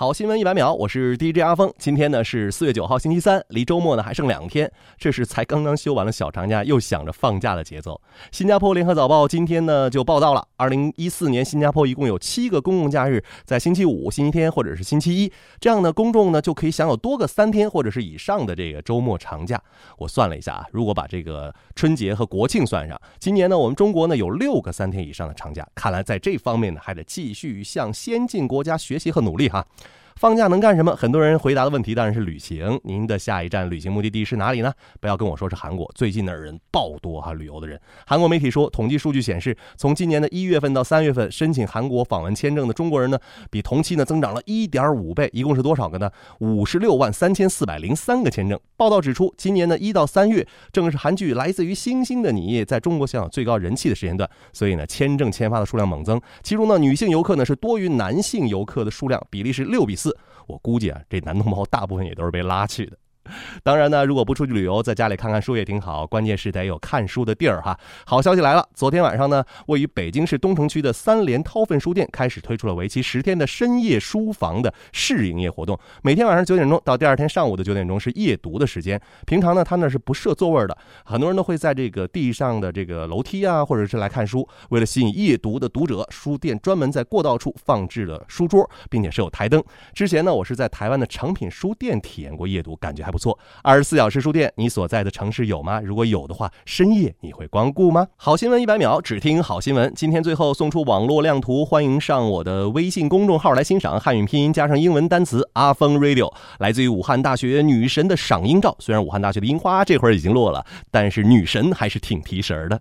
好新闻一百秒，我是 DJ 阿峰。今天呢是四月九号，星期三，离周末呢还剩两天。这是才刚刚休完了小长假，又想着放假的节奏。新加坡联合早报今天呢就报道了，二零一四年新加坡一共有七个公共假日，在星期五、星期天或者是星期一，这样呢公众呢就可以享有多个三天或者是以上的这个周末长假。我算了一下啊，如果把这个春节和国庆算上，今年呢我们中国呢有六个三天以上的长假。看来在这方面呢还得继续向先进国家学习和努力哈。放假能干什么？很多人回答的问题当然是旅行。您的下一站旅行目的地是哪里呢？不要跟我说是韩国，最近那儿人爆多哈，旅游的人。韩国媒体说，统计数据显示，从今年的一月份到三月份，申请韩国访问签证的中国人呢，比同期呢增长了一点五倍，一共是多少个呢？五十六万三千四百零三个签证。报道指出，今年的一到三月正是韩剧《来自于星星的你》在中国享有最高人气的时间段，所以呢，签证签发的数量猛增。其中呢，女性游客呢是多于男性游客的数量，比例是六比四。我估计啊，这男同胞大部分也都是被拉去的。当然呢，如果不出去旅游，在家里看看书也挺好。关键是得有看书的地儿哈。好消息来了，昨天晚上呢，位于北京市东城区的三联韬奋书店开始推出了为期十天的深夜书房的试营业活动。每天晚上九点钟到第二天上午的九点钟是夜读的时间。平常呢，他那是不设座位的，很多人都会在这个地上的这个楼梯啊，或者是来看书。为了吸引夜读的读者，书店专门在过道处放置了书桌，并且设有台灯。之前呢，我是在台湾的诚品书店体验过夜读，感觉还不错。二十四小时书店，你所在的城市有吗？如果有的话，深夜你会光顾吗？好新闻一百秒，只听好新闻。今天最后送出网络靓图，欢迎上我的微信公众号来欣赏汉语拼音加上英文单词阿峰 Radio，来自于武汉大学女神的赏樱照。虽然武汉大学的樱花这会儿已经落了，但是女神还是挺提神的。